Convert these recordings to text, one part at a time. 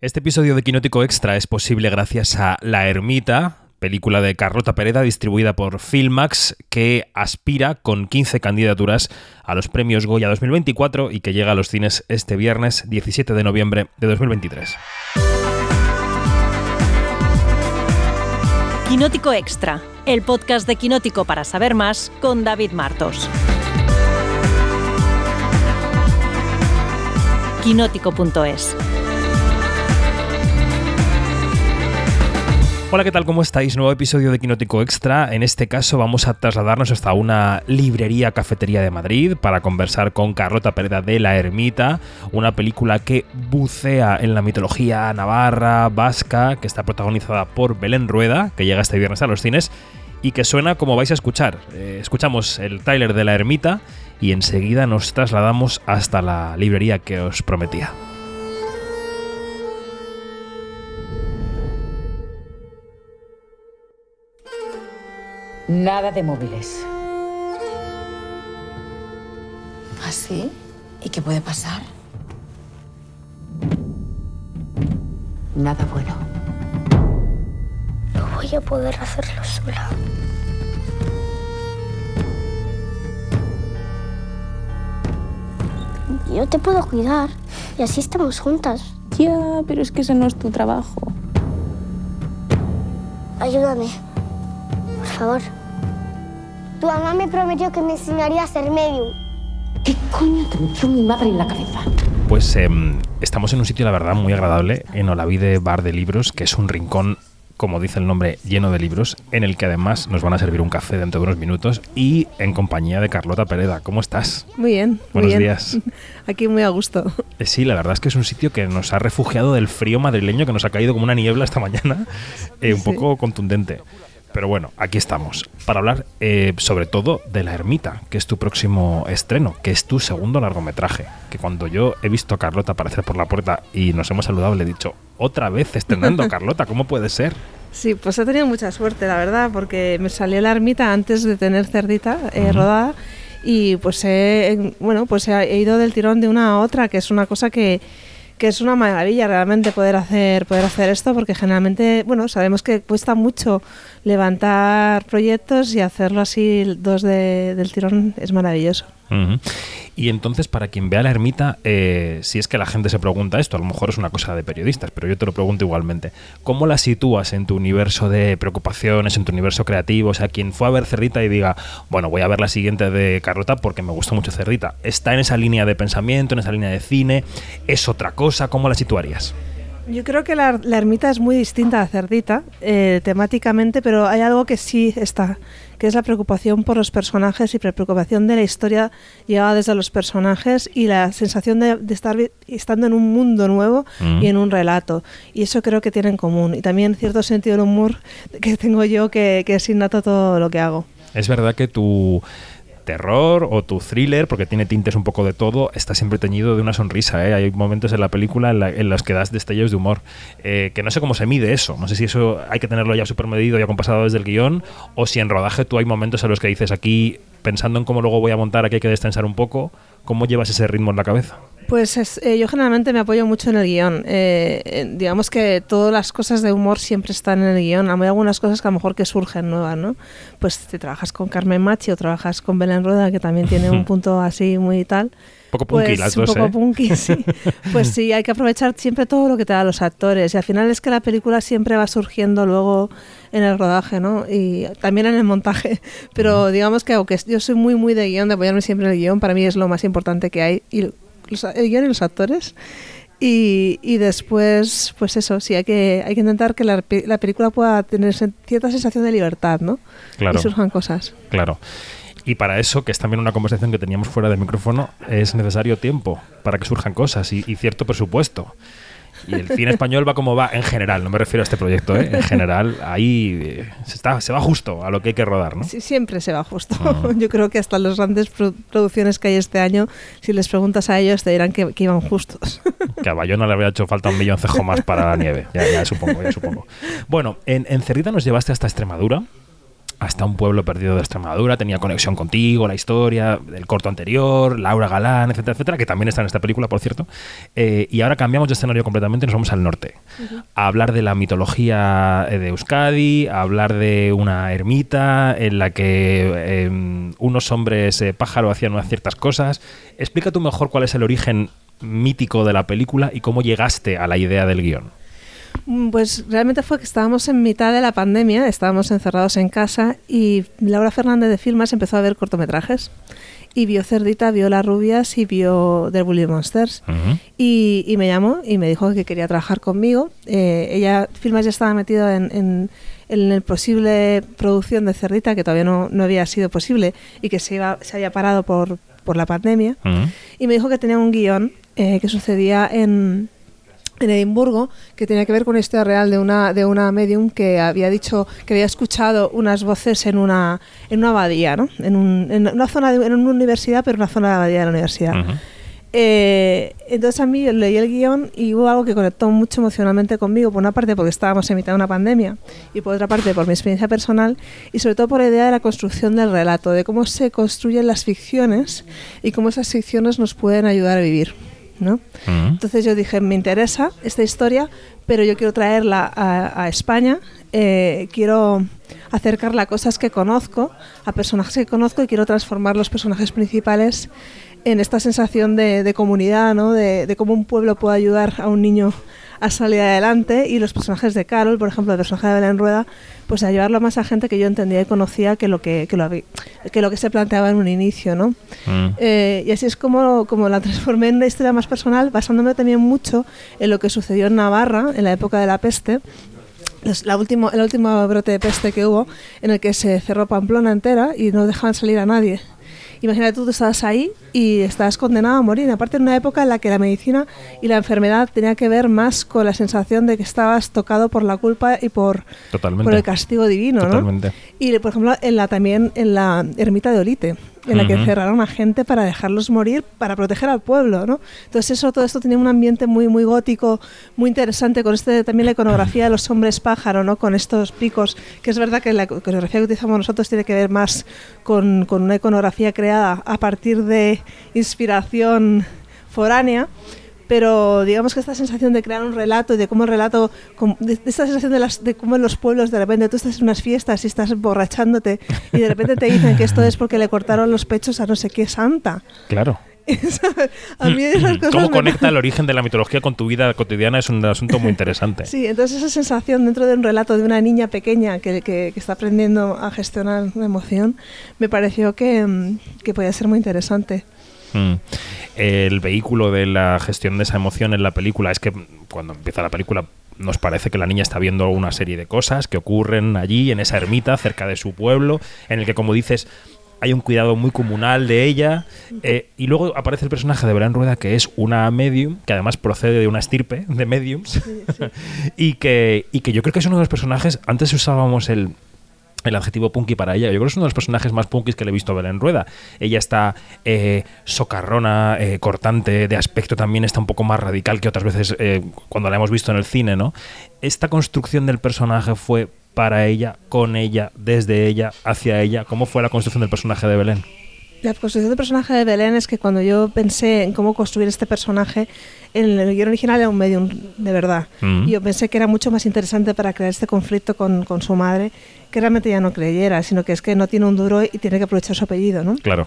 Este episodio de Quinótico Extra es posible gracias a La Ermita, película de Carlota Pereda distribuida por Filmax, que aspira con 15 candidaturas a los premios Goya 2024 y que llega a los cines este viernes 17 de noviembre de 2023. Quinótico Extra, el podcast de Quinótico para saber más con David Martos. Quinótico.es Hola, ¿qué tal? ¿Cómo estáis? Nuevo episodio de Quinótico Extra. En este caso vamos a trasladarnos hasta una librería cafetería de Madrid para conversar con Carlota Pereda de La Ermita, una película que bucea en la mitología navarra, vasca, que está protagonizada por Belén Rueda, que llega este viernes a los cines y que suena como vais a escuchar. Eh, escuchamos el Tyler de La Ermita y enseguida nos trasladamos hasta la librería que os prometía. Nada de móviles. ¿Así? ¿Y qué puede pasar? Nada bueno. No voy a poder hacerlo sola. Yo te puedo cuidar y así estamos juntas. Ya, pero es que ese no es tu trabajo. Ayúdame, por favor. Tu mamá me prometió que me enseñaría a ser medium. ¿Qué coño te metió mi madre en la cabeza? Pues em, estamos en un sitio, la verdad, muy agradable, en Olavide Bar de Libros, que es un rincón, como dice el nombre, lleno de libros, en el que además nos van a servir un café dentro de unos minutos y en compañía de Carlota Pereda. ¿Cómo estás? Muy bien. muy Buenos bien. días. Aquí muy a gusto. Eh, Sí, la verdad es que es un sitio que nos ha refugiado del frío madrileño que nos ha caído como una niebla esta mañana, eh, un Sí. poco contundente. Pero bueno, aquí estamos para hablar eh, sobre todo de La Ermita, que es tu próximo estreno, que es tu segundo largometraje. Que cuando yo he visto a Carlota aparecer por la puerta y nos hemos saludado, le he dicho, otra vez estrenando Carlota, ¿cómo puede ser? Sí, pues he tenido mucha suerte, la verdad, porque me salió la ermita antes de tener cerdita eh, Ujú. rodada y pues he, en- bueno, pues he ido del tirón de una a otra, que es una cosa que, que es una maravilla realmente poder hacer poder hacer esto, porque generalmente, bueno, sabemos que cuesta mucho levantar proyectos y hacerlo así dos de- del tirón es maravilloso. Y entonces, para quien vea la ermita, eh, si es que la gente se pregunta esto, a lo mejor es una cosa de periodistas, pero yo te lo pregunto igualmente. ¿Cómo la sitúas en tu universo de preocupaciones, en tu universo creativo? O sea, quien fue a ver Cerdita y diga, bueno, voy a ver la siguiente de Carlota porque me gustó mucho Cerdita. ¿Está en esa línea de pensamiento, en esa línea de cine? ¿Es otra cosa? ¿Cómo la situarías? Yo creo que la, la ermita es muy distinta a Cerdita eh, temáticamente, pero hay algo que sí está, que es la preocupación por los personajes y la preocupación de la historia llevada desde los personajes y la sensación de, de estar estando en un mundo nuevo Mm. y en un relato. Y eso creo que tiene en común. Y también cierto sentido del humor que tengo yo, que, que es innato todo lo que hago. Es verdad que tu terror o tu thriller, porque tiene tintes un poco de todo, está siempre teñido de una sonrisa. ¿eh? Hay momentos en la película en, los que das destellos de humor. Eh, que no sé cómo se mide eso. No sé si eso hay que tenerlo ya súper medido, ya compasado desde el guion, o si en rodaje tú hay momentos en los que dices aquí, pensando en cómo luego voy a montar, aquí hay que destensar un poco. ¿Cómo llevas ese ritmo en la cabeza? Pues es- eh, yo generalmente me apoyo mucho en el guion. Eh, eh, digamos que todas las cosas de humor siempre están en el guion. Hay algunas cosas que a lo mejor que surgen nuevas, ¿no? Pues si trabajas con Carmen Machi o trabajas con Belén Rueda, que también tiene un punto así muy tal. Poco punky Pues las un dos, poco ¿eh? punky, sí. Pues sí, hay que aprovechar siempre todo lo que te dan los actores. Y al final es que la película siempre va surgiendo luego en el rodaje, ¿no? Y también en el montaje. Pero digamos que aunque yo soy muy, muy de guion, de apoyarme siempre en el guion, para mí es lo más importante que hay. Y los, el guion y los actores. Y, y después, pues eso, sí, hay que, hay que intentar que la, pe- la película pueda tener cierta sensación de libertad, ¿no? Claro. Y surjan cosas. Claro. Y para eso, que es también una conversación que teníamos fuera del micrófono, es necesario tiempo para que surjan cosas y, y cierto presupuesto. Y el cine español va como va en general, no me refiero a este proyecto, ¿eh? en general, ahí eh, se, está, se va justo a lo que hay que rodar, ¿no? Sí, siempre se va justo. Ah. Yo creo que hasta las grandes pro- producciones que hay este año, si les preguntas a ellos, te dirán que, que iban justos. Que a Bayona le habría hecho falta un milloncejo más para la nieve, ya, ya supongo, ya supongo. Bueno, en, en Cerdita nos llevaste hasta Extremadura hasta un pueblo perdido de Extremadura, tenía conexión contigo, la historia del corto anterior, Laura Galán, etcétera, etcétera, que también está en esta película, por cierto. Eh, y ahora cambiamos de escenario completamente, nos vamos al norte, a hablar de la mitología eh, de Euskadi, a hablar de una ermita en la que eh, unos hombres eh, pájaro hacían unas ciertas cosas. Explica tú mejor cuál es el origen mítico de la película y cómo llegaste a la idea del guion. Mm, Pues realmente fue que estábamos en mitad de la pandemia, estábamos encerrados en casa y Laura Fernández de Filmas empezó a ver cortometrajes. Y vio Cerdita, vio Las Rubias y vio The Bully Monsters. Ujú. Y, y me llamó y me dijo que quería trabajar conmigo. Eh, ella, Filmas ya estaba metido en, en, en el posible producción de Cerdita, que todavía no, no había sido posible y que se, iba, se había parado por, por la pandemia. Ujú. Y me dijo que tenía un guion eh, que sucedía en, en Edimburgo, que tenía que ver con una historia real de una, de una medium que había dicho que había escuchado unas voces en una, en una abadía, ¿no? En, un- en una zona de, en una universidad, pero una zona de abadía de la universidad. Ujú. Eh, entonces a mí yo leí el guion y hubo algo que conectó mucho emocionalmente conmigo, por una parte porque estábamos en mitad de una pandemia y por otra parte por mi experiencia personal y sobre todo por la idea de la construcción del relato, de cómo se construyen las ficciones y cómo esas ficciones nos pueden ayudar a vivir. ¿No? Ujú. Entonces yo dije, me interesa esta historia, pero yo quiero traerla a, a España, eh, quiero acercarla a cosas que conozco, a personajes que conozco y quiero transformar los personajes principales en esta sensación de, de comunidad, ¿no? de, de cómo un pueblo puede ayudar a un niño a salir adelante y los personajes de Carol, por ejemplo, el personaje de Belén Rueda, pues a llevarlo más a gente que yo entendía y conocía que lo que, que lo, habí- que, lo que se planteaba en un inicio, ¿no? Mm. Eh, y así es como, como la transformé en una historia más personal, basándome también mucho en lo que sucedió en Navarra en la época de la peste. La último, el último brote de peste que hubo, en el que se cerró Pamplona entera y no dejaban salir a nadie. Imagínate tú, estabas ahí y estabas condenado a morir. Aparte, en una época en la que la medicina y la enfermedad tenía que ver más con la sensación de que estabas tocado por la culpa y por, por el castigo divino, ¿no? Y por ejemplo, en la, también en la ermita de Olite, en la que Ujú. cerraron a gente para dejarlos morir, para proteger al pueblo, ¿no? Entonces eso, todo esto tenía un ambiente muy, muy gótico, muy interesante, con este también la iconografía de los hombres pájaro, ¿no? Con estos picos, que es verdad que la iconografía que utilizamos nosotros tiene que ver más con, con una iconografía creada a partir de inspiración foránea, pero digamos que esta sensación de crear un relato y de cómo el relato, de, esta sensación de, las, de cómo en los pueblos de repente tú estás en unas fiestas y estás emborrachándote y de repente te dicen que esto es porque le cortaron los pechos a no sé qué santa. Claro. A mí esas cosas ¿Cómo me- conecta el origen de la mitología con tu vida cotidiana? Es un asunto muy interesante. Sí, entonces esa sensación dentro de un relato de una niña pequeña que, que- que está aprendiendo a gestionar una emoción, me pareció que, mm, que podía ser muy interesante. Mm. El vehículo de la gestión de esa emoción en la película es que cuando empieza la película nos parece que la niña está viendo una serie de cosas que ocurren allí, en esa ermita, cerca de su pueblo, en el que, como dices, hay un cuidado muy comunal de ella. eh, y luego aparece el personaje de Belén Rueda, que es una medium, que además procede de una estirpe de mediums, y, que, y que yo creo que es uno de los personajes, antes usábamos el, el adjetivo punky para ella. Yo creo que es uno de los personajes más punkis que le he visto a Belén Rueda. Ella está eh, socarrona, eh, cortante, de aspecto también está un poco más radical que otras veces eh, cuando la hemos visto en el cine, ¿no? Esta construcción del personaje fue para ella, con ella, desde ella, hacia ella. ¿Cómo fue la construcción del personaje de Belén? La construcción del personaje de Belén es que cuando yo pensé en cómo construir este personaje, en el guion original era un medium de verdad. Mm. Y yo pensé que era mucho más interesante para crear este conflicto con, con su madre, que realmente ya no creyera, sino que es que no tiene un duro y tiene que aprovechar su apellido, ¿no? Claro.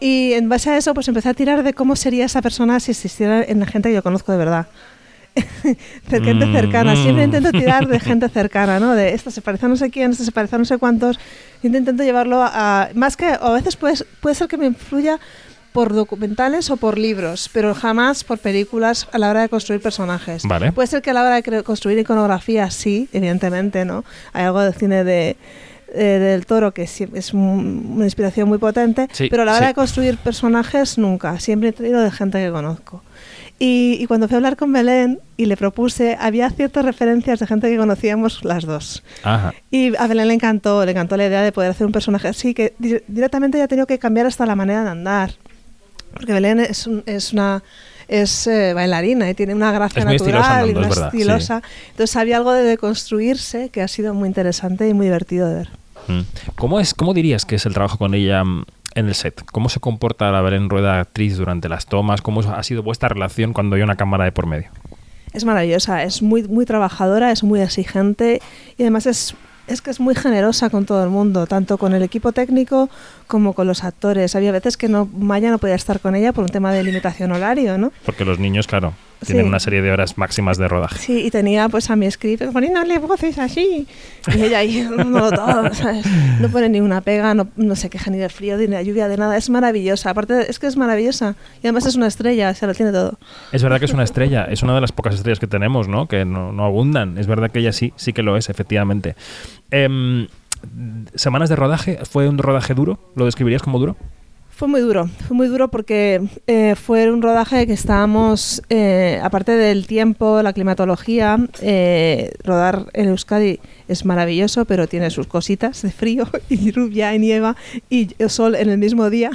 Y en base a eso, pues empecé a tirar de cómo sería esa persona si existiera en la gente que yo conozco de verdad. gente Mm, cercana. Siempre mm. intento tirar de gente cercana, ¿no? De esta se parece a no sé quién, esta se parece a no sé cuántos. Siempre intento llevarlo a. a- más que. A veces puede, puede ser que me influya por documentales o por libros, pero jamás por películas a la hora de construir personajes. Vale. Puede ser que a la hora de construir iconografía, sí, evidentemente, ¿no? Hay algo del cine de, eh, del toro que sí- es un- una inspiración muy potente, Sí, pero a la hora sí. de construir personajes nunca, siempre he traído de gente que conozco. Y, y cuando fui a hablar con Belén y le propuse, había ciertas referencias de gente que conocíamos las dos. Ajá. Y a Belén le encantó, le encantó la idea de poder hacer un personaje así, que di- directamente ya ha tenido que cambiar hasta la manera de andar. Porque Belén es, un- es una es eh, bailarina y tiene una gracia Es natural y andando, una es verdad, sí. estilosa. Entonces había algo de deconstruirse que ha sido muy interesante y muy divertido de ver. Mm. ¿Cómo, es, ¿Cómo dirías que es el trabajo con ella mm, en el set? ¿Cómo se comporta la Belén Rueda actriz durante las tomas? ¿Cómo ha sido vuestra relación cuando hay una cámara de por medio? Es maravillosa, es muy, muy trabajadora, es muy exigente y además es es que es muy generosa con todo el mundo, tanto con el equipo técnico como con los actores. Había veces que no Maya no podía estar con ella por un tema de limitación horario, ¿no? Porque los niños, claro, tienen una serie de horas máximas de rodaje. Sí, y tenía pues a mi script poniéndole voces así. Y ella ahí, no, todo, ¿sabes? no pone ni una pega, no, no se queja ni del frío, ni de la lluvia, de nada. Es maravillosa. Aparte, es que es maravillosa. Y además es una estrella, se lo tiene todo. Es verdad que es una estrella, es una de las pocas estrellas que tenemos, ¿no? Que no, no abundan. Es verdad que ella sí, sí que lo es, efectivamente. Eh, ¿Semanas de rodaje? ¿Fue un rodaje duro? ¿Lo describirías como duro? Fue muy duro, fue muy duro porque eh, fue un rodaje que estábamos, eh, aparte del tiempo, la climatología, eh, rodar en Euskadi es maravilloso, pero tiene sus cositas de frío y lluvia y nieva y sol en el mismo día.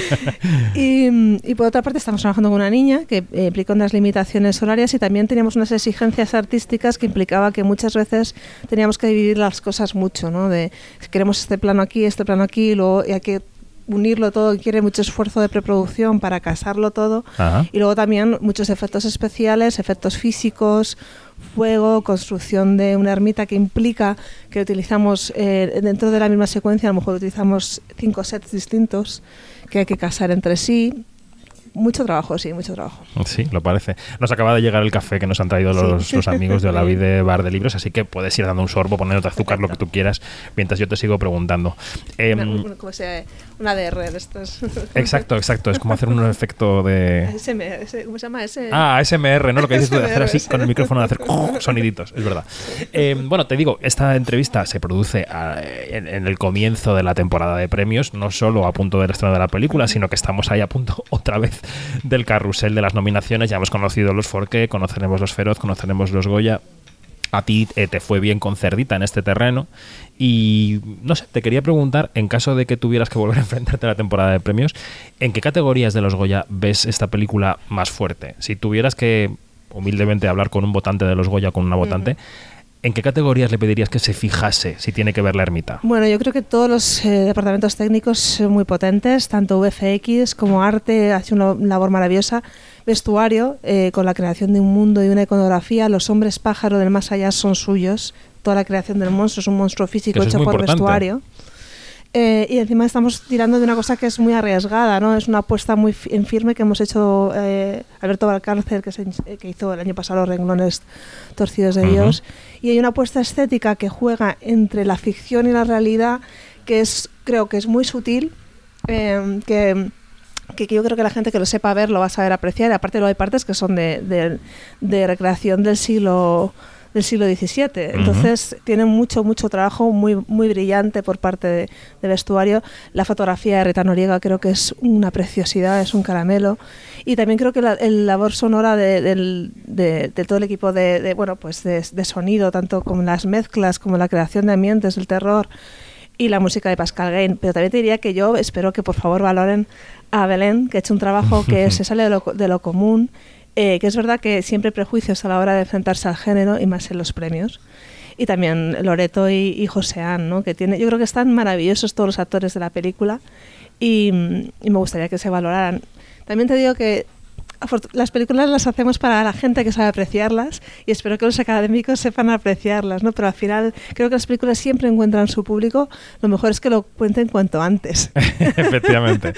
y, y, por otra parte estamos trabajando con una niña que implicó unas limitaciones horarias y también teníamos unas exigencias artísticas que implicaba que muchas veces teníamos que dividir las cosas mucho, ¿no? De queremos este plano aquí, este plano aquí, y luego y hay que unirlo todo, quiere mucho esfuerzo de preproducción para casarlo todo. Ajá. Y luego también muchos efectos especiales, efectos físicos, fuego, construcción de una ermita que implica que utilizamos eh, dentro de la misma secuencia, a lo mejor utilizamos cinco sets distintos que hay que casar entre sí mucho trabajo, sí, mucho trabajo. Sí, lo parece. Nos acaba de llegar el café que nos han traído los, Sí. los amigos de Olavi de Bar de Libros, así que puedes ir dando un sorbo, poniéndote azúcar, lo que tú quieras, mientras yo te sigo preguntando. Em, Una, como se- una DR de estos. exacto, exacto. Es como hacer un efecto de... SM, ese- ¿Cómo se llama ese? Ah, ASMR, ¿no? Lo que dices tú de hacer así ASMR, con el micrófono, de hacer soniditos, es verdad. Eh, bueno, te digo, esta entrevista se produce a- en, en el comienzo de la temporada de premios, no solo a punto del estreno de la película, sino que estamos ahí a punto otra vez del carrusel de las nominaciones. Ya hemos conocido los Forqué, conoceremos los Feroz, conoceremos los Goya. A ti eh, te fue bien con Cerdita en este terreno. Y no sé, te quería preguntar, en caso de que tuvieras que volver a enfrentarte a la temporada de premios, ¿en qué categorías de los Goya ves esta película más fuerte? Si tuvieras que, humildemente, hablar con un votante de los Goya, con una votante, ¿en qué categorías le pedirías que se fijase si tiene que ver la ermita? Bueno, yo creo que todos los eh, departamentos técnicos son muy potentes, tanto VFX como arte, hace una labor maravillosa. Vestuario, eh, con la creación de un mundo y una iconografía, los hombres pájaro del más allá son suyos. Toda la creación del monstruo es un monstruo físico hecho por importante. vestuario. Eh, y encima estamos tirando de una cosa que es muy arriesgada, ¿no? Es una apuesta muy en firme que hemos hecho eh, Alberto Valcárcel, que, se eh, que hizo el año pasado los renglones torcidos de. Dios. Y hay una apuesta estética que juega entre la ficción y la realidad, que es, creo que es muy sutil, eh, que que yo creo que la gente que lo sepa ver lo va a saber apreciar. Y aparte luego hay partes que son de, de- de recreación del siglo del siglo XVII. Entonces tiene mucho, mucho trabajo muy, muy brillante por parte de, de vestuario. La fotografía de Rita Noriega creo que es una preciosidad, es un caramelo. Y también creo que la el labor sonora de, de- de todo el equipo de, bueno, pues de, de sonido, tanto como las mezclas, como la creación de ambientes, el terror y la música de Pascal Gain. Pero también te diría que yo espero que por favor valoren a Belén, que ha hecho un trabajo que se sale de lo, de lo común, eh, que es verdad que siempre prejuicios a la hora de enfrentarse al género y más en los premios. Y también Loreto y, y Joseán, ¿no? que tiene, yo creo que están maravillosos todos los actores de la película y, me gustaría que se valoraran. También te digo que las películas las hacemos para la gente que sabe apreciarlas y espero que los académicos sepan apreciarlas, ¿no? Pero al final creo que las películas siempre encuentran su público. Lo mejor es que lo cuenten cuanto antes. Efectivamente.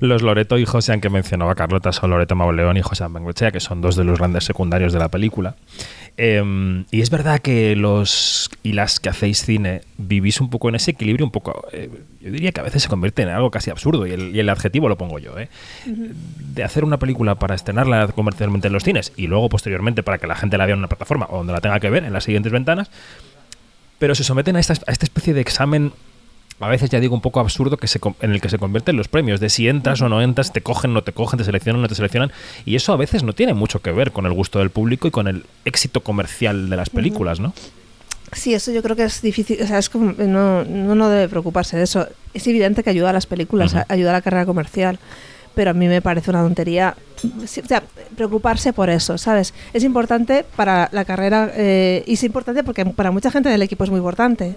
Los Loreto y José, que mencionaba Carlota, son Loreto Mauleón y José Bengochea, que son dos de los grandes secundarios de la película. Eh, y es verdad que los y las que hacéis cine vivís un poco en ese equilibrio, un poco, eh, yo diría que a veces se convierte en algo casi absurdo, y el, y el adjetivo lo pongo yo, ¿eh? de hacer una película para estrenarla comercialmente en los cines y luego posteriormente para que la gente la vea en una plataforma o donde la tenga que ver en las siguientes ventanas, pero se someten a esta, a esta especie de examen a veces ya digo un poco absurdo que se, en el que se convierten los premios, de si entras o no entras, te cogen, no te cogen, te seleccionan, no te seleccionan, y eso a veces no tiene mucho que ver con el gusto del público y con el éxito comercial de las películas, ¿no? Sí, eso yo creo que es difícil, o sea, es como, no, no, no debe preocuparse de eso. Es evidente que ayuda a las películas, ayuda a la carrera comercial, pero a mí me parece una tontería o sea, preocuparse por eso, ¿sabes? Es importante para la carrera eh, y es importante porque para mucha gente del equipo es muy importante,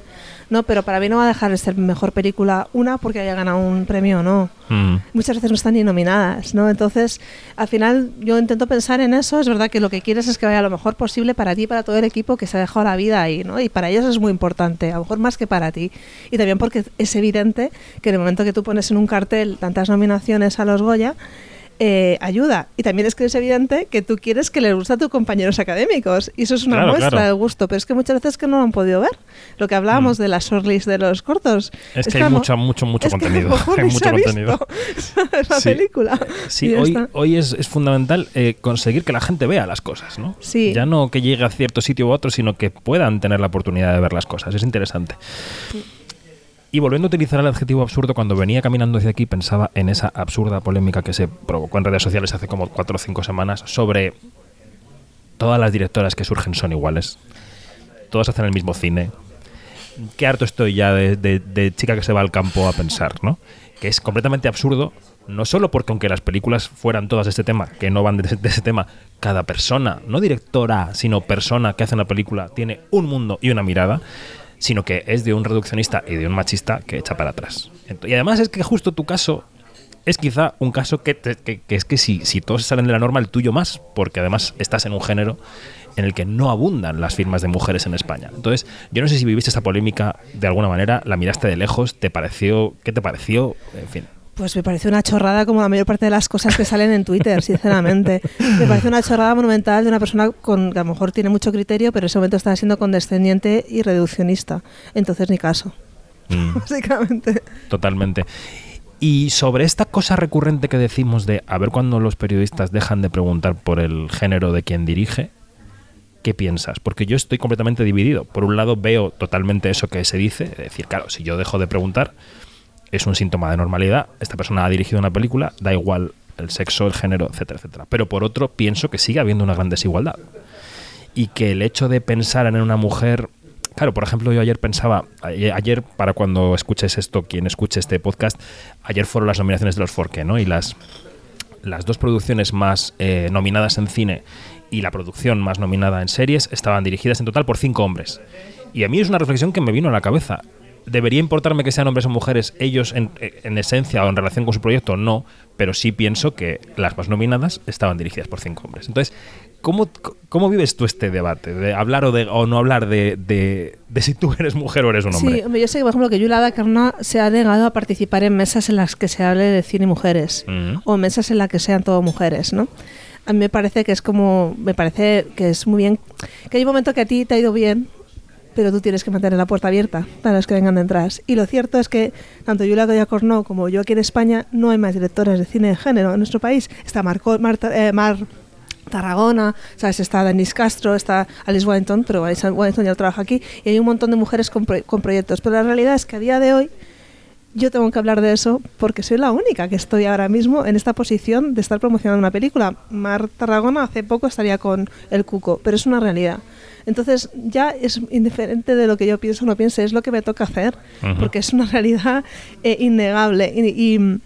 ¿no? Pero para mí no va a dejar de ser mejor película una porque haya ganado un premio o no. Mm. Muchas veces no están ni nominadas, ¿no? Entonces, al final yo intento pensar en eso, es verdad que lo que quieres es que vaya lo mejor posible para ti y para todo el equipo que se ha dejado la vida ahí, ¿no? Y para ellos es muy importante, a lo mejor más que para ti. Y también porque es evidente que en el momento que tú pones en un cartel tantas nominaciones a los Goya, eh, ayuda. Y también es que es evidente que tú quieres que les guste a tus compañeros académicos. Y eso es una Claro, muestra claro. de gusto. Pero es que muchas veces que no lo han podido ver. Lo que hablábamos de las shortlist de los cortos. Mm. Es que hay mucho, mucho, mucho contenido. Hay mucho contenido. la Sí. película. Sí, hoy, está. hoy es, es fundamental eh, conseguir que la gente vea las cosas, ¿no? Sí. Ya no que llegue a cierto sitio u otro, sino que puedan tener la oportunidad de ver las cosas. Es interesante. Y volviendo a utilizar el adjetivo absurdo, cuando venía caminando hacia aquí pensaba en esa absurda polémica que se provocó en redes sociales hace como cuatro o cinco semanas sobre todas las directoras que surgen son iguales. Todas hacen el mismo cine. Qué harto estoy ya de, chica que se va al campo a pensar, ¿no? Que es completamente absurdo, no solo porque aunque las películas fueran todas de este tema, que no van de, de ese tema, cada persona, no directora, sino persona que hace una película, tiene un mundo y una mirada, sino que es de un reduccionista y de un machista que echa para atrás. Y además es que justo tu caso es quizá un caso que, te- que es que si, si todos salen de la norma, el tuyo más, porque además estás en un género en el que no abundan las firmas de mujeres en España. Entonces, yo no sé si viviste esta polémica de alguna manera, la miraste de lejos, te pareció, ¿qué te pareció? En fin. Pues me parece una chorrada como la mayor parte de las cosas que salen en Twitter, sinceramente. Me parece una chorrada monumental de una persona con que a lo mejor tiene mucho criterio, pero en ese momento está siendo condescendiente y reduccionista. Entonces ni caso, Mm. básicamente. Totalmente. Y sobre esta cosa recurrente que decimos de a ver cuando los periodistas dejan de preguntar por el género de quien dirige, ¿qué piensas? Porque yo estoy completamente dividido. Por un lado veo totalmente eso que se dice, es decir, claro, si yo dejo de preguntar, es un síntoma de normalidad, esta persona ha dirigido una película, da igual el sexo, el género, etcétera, etcétera. Pero por otro, pienso que sigue habiendo una gran desigualdad. Y que el hecho de pensar en una mujer Claro, por ejemplo, yo ayer pensaba, ayer, ayer, para cuando escuches esto, quien escuche este podcast, ayer fueron las nominaciones de los Forque, ¿no? Y las, las dos producciones más eh, nominadas en cine y la producción más nominada en series estaban dirigidas en total por cinco hombres. Y a mí es una reflexión que me vino a la cabeza. ¿Debería importarme que sean hombres o mujeres ellos en, en esencia o en relación con su proyecto? No, pero sí pienso que las más nominadas estaban dirigidas por cinco hombres. Entonces, ¿cómo, cómo vives tú este debate? ¿De hablar o, de, o no hablar de, de, de si tú eres mujer o eres un hombre? Sí, hombre, yo sé que, por ejemplo, que Yulada Carna se ha negado a participar en mesas en las que se hable de cine y mujeres, Mm. o mesas en las que sean todo mujeres, ¿no? A mí me parece que es como, me parece que es muy bien, que hay un momento que a ti te ha ido bien, pero tú tienes que mantener la puerta abierta para los que vengan detrás. Y lo cierto es que tanto Yulada Goya Cornó como yo aquí en España no hay más directores de cine de género en nuestro país. Está Marco, Marta- eh, Mar Tarragona, ¿sabes? está Denise Castro, está Alice Wellington, pero Alice Wellington ya trabaja aquí, y hay un montón de mujeres con, pro- con proyectos. Pero la realidad es que a día de hoy yo tengo que hablar de eso porque soy la única que estoy ahora mismo en esta posición de estar promocionando una película. Mar Tarragona hace poco estaría con El Cuco, pero es una realidad. Entonces ya es indiferente de lo que yo pienso o no piense, es lo que me toca hacer, porque es una realidad eh, innegable. Y, y,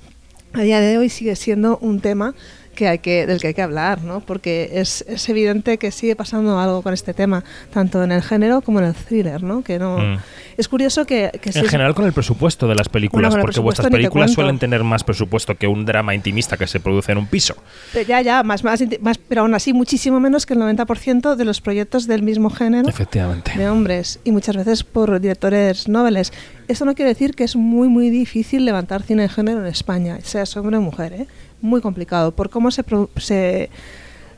a día de hoy sigue siendo un tema que hay que, del que hay que hablar, ¿no? porque es, es evidente que sigue pasando algo con este tema, tanto en el género como en el thriller. ¿no? Que no Mm. Es curioso que, que si En es- general con el presupuesto de las películas, Bueno, porque vuestras te películas cuento. suelen tener más presupuesto que un drama intimista que se produce en un piso. Pero Ya, ya, más, más, más, pero aún así muchísimo menos que el 90% de los proyectos del mismo género Efectivamente. de hombres y muchas veces por directores noveles. Eso no quiere decir que es muy, muy difícil levantar cine de género en España, sea hombre o mujer, ¿eh? Muy complicado por cómo se, se,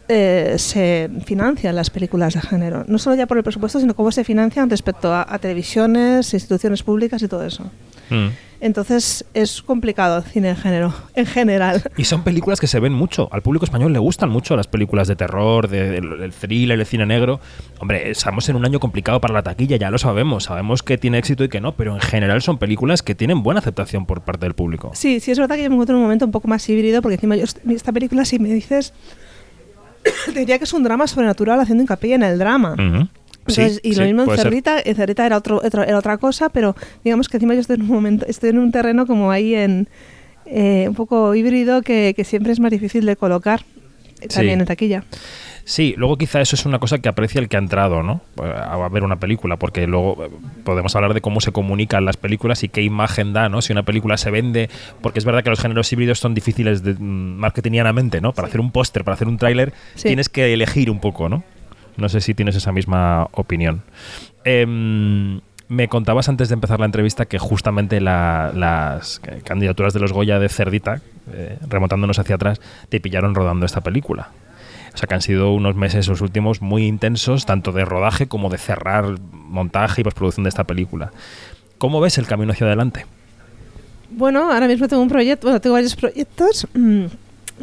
eh, se financian las películas de género. No solo ya por el presupuesto, sino cómo se financian respecto a, a televisiones, instituciones públicas y todo eso. Mm. Entonces es complicado el cine de género, en general. Y son películas que se ven mucho. Al público español le gustan mucho las películas de terror, de, del- del thriller, el cine negro. Hombre, estamos en un año complicado para la taquilla, ya lo sabemos. Sabemos que tiene éxito y que no, pero en general son películas que tienen buena aceptación por parte del público. Sí, sí, es verdad que yo me encuentro en un momento un poco más híbrido, porque encima yo est- esta película, si me dices, te diría que es un drama sobrenatural haciendo hincapié en el drama. Sí, Entonces, y sí, lo mismo en ser. Cerdita, en Cerdita era, otro, otro- era otra cosa, pero digamos que encima yo estoy en un momento, estoy en un terreno como ahí en eh, un poco híbrido que, que siempre es más difícil de colocar. también Sí. en taquilla. Sí, luego quizá eso es una cosa que aprecia el que ha entrado, ¿no? A ver una película, porque luego eh, podemos hablar de cómo se comunican las películas y qué imagen da, ¿no? Si una película se vende, porque es verdad que los géneros híbridos son difíciles de, mm, marketingianamente, ¿no? Para hacer un póster, para hacer un tráiler, Sí. tienes que elegir un poco, ¿no? No sé si tienes esa misma opinión. Em, me contabas antes de empezar la entrevista que justamente la- las candidaturas de los Goya de Cerdita, eh, remontándonos hacia atrás, te pillaron rodando esta película. O sea que han sido unos meses los últimos muy intensos, tanto de rodaje como de cerrar montaje y postproducción de esta película. ¿Cómo ves el camino hacia adelante? Bueno, ahora mismo tengo un proyecto, bueno, tengo varios proyectos mm,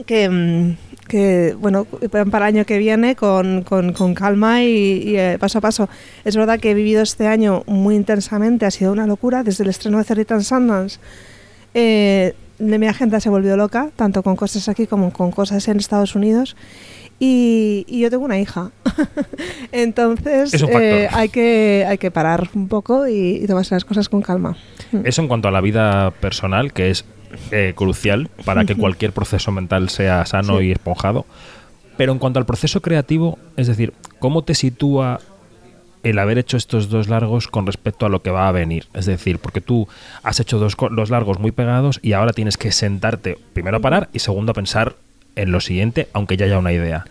que, mm, que, bueno, para el año que viene con, con- con calma y, y, eh, paso a paso. Es verdad que he vivido este año muy intensamente, ha sido una locura, desde el estreno de Cerdita en Sundance. eh, de mi agenda se volvió loca, tanto con cosas aquí como con cosas en Estados Unidos. Y, y yo tengo una hija. Entonces eh, hay, que, hay que parar un poco y, y tomarse las cosas con calma. Eso en cuanto a la vida personal, que es eh, crucial para que cualquier proceso mental sea sano Sí. y esponjado. Pero en cuanto al proceso creativo, es decir, ¿cómo te sitúa el haber hecho estos dos largos con respecto a lo que va a venir? Es decir, porque tú has hecho dos, dos largos muy pegados y ahora tienes que sentarte, primero a parar y segundo a pensar en lo siguiente, aunque ya haya una idea.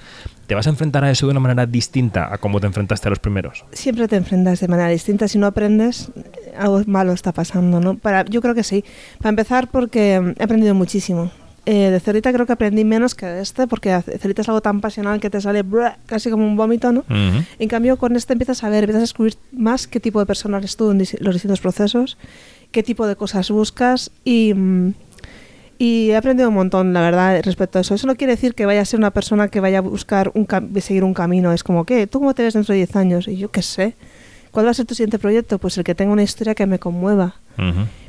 ¿Te vas a enfrentar a eso de una manera distinta a cómo te enfrentaste a los primeros? siempre te enfrentas de manera distinta. Si no aprendes, algo malo está pasando, ¿no? Para, yo creo que sí. Para empezar, porque he aprendido muchísimo. Eh, de Cerita creo que aprendí menos que de este, porque Cerita es algo tan pasional que te sale casi como un vómito, ¿no? Ujú. En cambio, con este empiezas a ver, empiezas a descubrir más qué tipo de persona eres tú en los distintos procesos, qué tipo de cosas buscas y, mm, y he aprendido un montón, la verdad, respecto a eso. Eso no quiere decir que vaya a ser una persona que vaya a buscar un seguir un camino. Es como, ¿qué? ¿Tú cómo te ves dentro de 10 años? Y yo qué sé. ¿Cuál va a ser tu siguiente proyecto? Pues el que tenga una historia que me conmueva.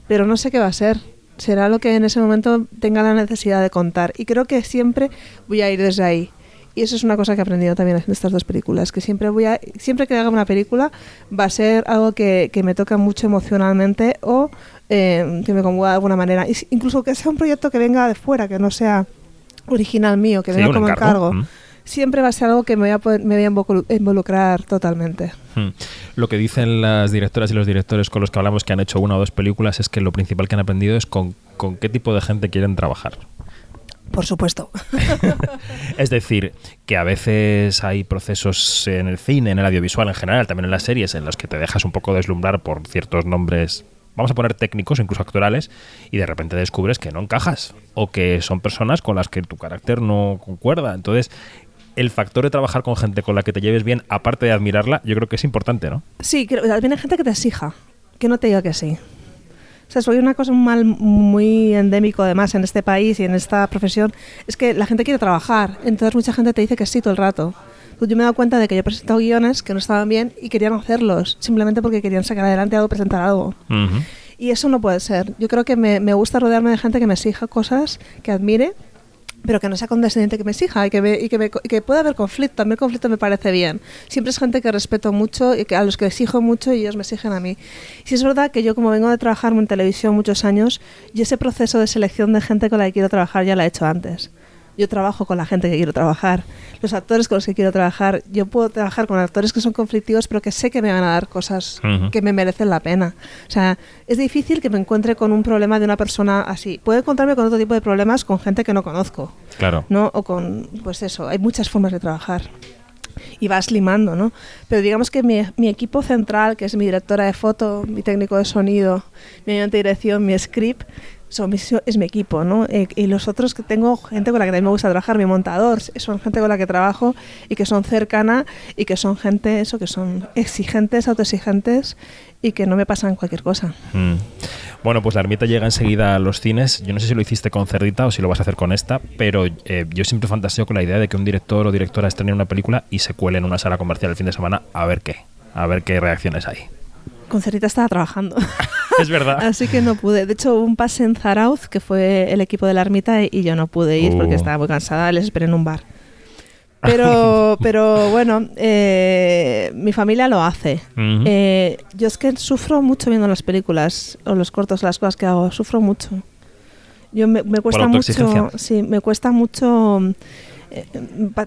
Pero no sé qué va a ser. Será lo que en ese momento tenga la necesidad de contar. Y creo que siempre voy a ir desde ahí. Y eso es una cosa que he aprendido también haciendo estas dos películas, que siempre voy a, siempre que haga una película va a ser algo que, que me toca mucho emocionalmente o eh, que me conmueva de alguna manera. Incluso que sea un proyecto que venga de fuera, que no sea original mío, que Sí, venga como encargo. encargo, Mm. siempre va a ser algo que me voy a, poder- me voy a involu- involucrar totalmente. Hmm. Lo que dicen las directoras y los directores con los que hablamos que han hecho una o dos películas es que lo principal que han aprendido es con, con qué tipo de gente quieren trabajar. Por supuesto. Es decir, que a veces hay procesos en el cine, en el audiovisual en general, también en las series, en los que te dejas un poco deslumbrar por ciertos nombres, vamos a poner técnicos, incluso actorales, y de repente descubres que no encajas o que son personas con las que tu carácter no concuerda. Entonces, el factor de trabajar con gente con la que te lleves bien, aparte de admirarla, yo creo que es importante, ¿no? Sí, creo, también hay gente que te exija, que no te diga que sí. O sea, soy una cosa un mal muy endémico además en este país y en esta profesión, es que la gente quiere trabajar, entonces mucha gente te dice que sí todo el rato. Yo me he dado cuenta de que yo he presentado guiones que no estaban bien y querían hacerlos, simplemente porque querían sacar adelante algo, presentar algo. Ujú. Y eso no puede ser. Yo creo que me, me gusta rodearme de gente que me exija cosas, que admire, pero que no sea condescendiente que me exija y que, me- y que, me- que pueda haber conflicto. A mí el conflicto me parece bien. Siempre es gente que respeto mucho y que a los que exijo mucho y ellos me exigen a mí. Sí es verdad que yo como vengo de trabajar en televisión muchos años, y ese proceso de selección de gente con la que quiero trabajar ya la he hecho antes. Yo trabajo con la gente que quiero trabajar, los actores con los que quiero trabajar. Yo puedo trabajar con actores que son conflictivos, pero que sé que me van a dar cosas que me merecen la pena. O sea, es difícil que me encuentre con un problema de una persona así. Puedo encontrarme con otro tipo de problemas con gente que no conozco, Claro. ¿no? O con, pues eso, hay muchas formas de trabajar. Y vas limando, ¿no? Pero digamos que mi, mi equipo central, que es mi directora de foto, mi técnico de sonido, mi ayudante de dirección, mi script, son es mi equipo, ¿no? Eh, y los otros que tengo, gente con la que también me gusta trabajar, mi montador, son gente con la que trabajo y que son cercana y que son gente, eso, que son exigentes, autoexigentes y que no me pasan cualquier cosa. Mm. Bueno, pues la ermita llega enseguida a los cines. Yo no sé si lo hiciste con Cerdita o si lo vas a hacer con esta, pero eh, yo siempre fantaseo con la idea de que un director o directora estrene una película y se cuele en una sala comercial el fin de semana a ver qué, a ver qué reacciones hay. Con Cerita estaba trabajando. Es verdad. Así que no pude. De hecho, un pase en Zarauz, que fue el equipo de la ermita, y yo no pude ir porque Uh. estaba muy cansada, les esperé en un bar. Pero, pero bueno, eh, mi familia lo hace. Eh, yo es que sufro mucho viendo las películas o los cortos, las cosas que hago, sufro mucho. Yo me, me cuesta mucho, sí, me cuesta mucho eh,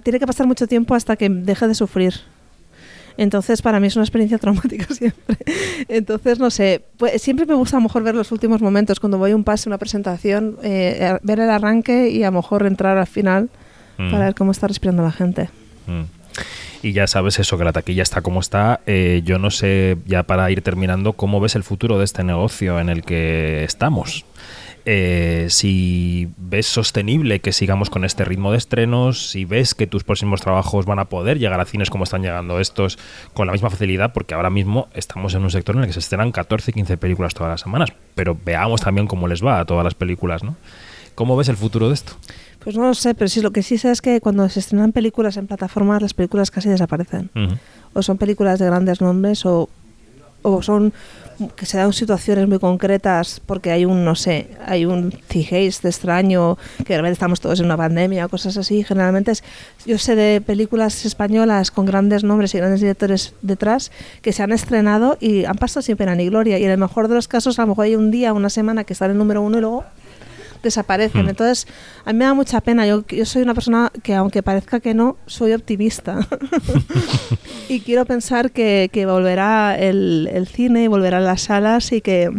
tiene que pasar mucho tiempo hasta que deje de sufrir. Entonces, para mí es una experiencia traumática siempre. Entonces, no sé, pues, siempre me gusta a lo mejor ver los últimos momentos, cuando voy a un pase, una presentación, eh, ver el arranque y a lo mejor entrar al final Mm. para ver cómo está respirando la gente. Mm. Y ya sabes eso, que la taquilla está como está. Eh, yo no sé, ya para ir terminando, cómo ves el futuro de este negocio en el que estamos. Eh, si ves sostenible que sigamos con este ritmo de estrenos, si ves que tus próximos trabajos van a poder llegar a cines como están llegando estos con la misma facilidad, porque ahora mismo estamos en un sector en el que se estrenan 14 y 15 películas todas las semanas, pero veamos también cómo les va a todas las películas, ¿no? ¿Cómo ves el futuro de esto? Pues no lo sé, pero sí lo que sí sé es que cuando se estrenan películas en plataformas, las películas casi desaparecen. O son películas de grandes nombres o, o son que se dan situaciones muy concretas porque hay un, no sé, hay un de extraño, que de repente estamos todos en una pandemia, cosas así. Generalmente es, yo sé de películas españolas con grandes nombres y grandes directores detrás que se han estrenado y han pasado sin pena ni gloria. Y en el mejor de los casos, a lo mejor hay un día, una semana que están en el número uno y luego desaparecen. Hmm. Entonces, a mí me da mucha pena. Yo, yo soy una persona que, aunque parezca que no, soy optimista. y quiero pensar que, que volverá el, el cine, volverán las salas y que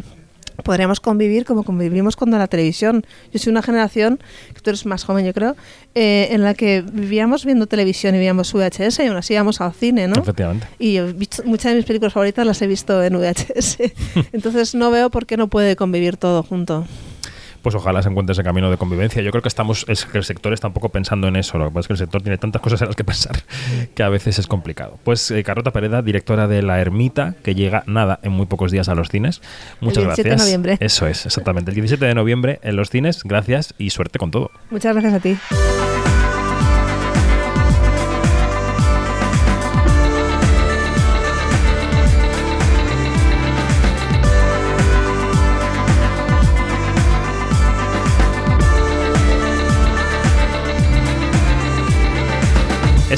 podremos convivir como convivimos cuando la televisión. Yo soy una generación, que tú eres más joven yo creo, eh, en la que vivíamos viendo televisión y veíamos VHS y aún así íbamos al cine, ¿no? Efectivamente. Y visto- muchas de mis películas favoritas las he visto en VHS. Entonces no veo por qué no puede convivir todo junto. Pues ojalá se encuentre ese camino de convivencia. Yo creo que estamos, es que el sector está un poco pensando en eso. Lo que pasa es que el sector tiene tantas cosas en las que pensar que a veces es complicado. Pues eh, Carlota Pereda, directora de La Ermita, que llega nada en muy pocos días a los cines. Muchas 17 de gracias. noviembre. Eso es, exactamente. El 17 de noviembre en los cines. Gracias y suerte con todo. Muchas gracias a ti.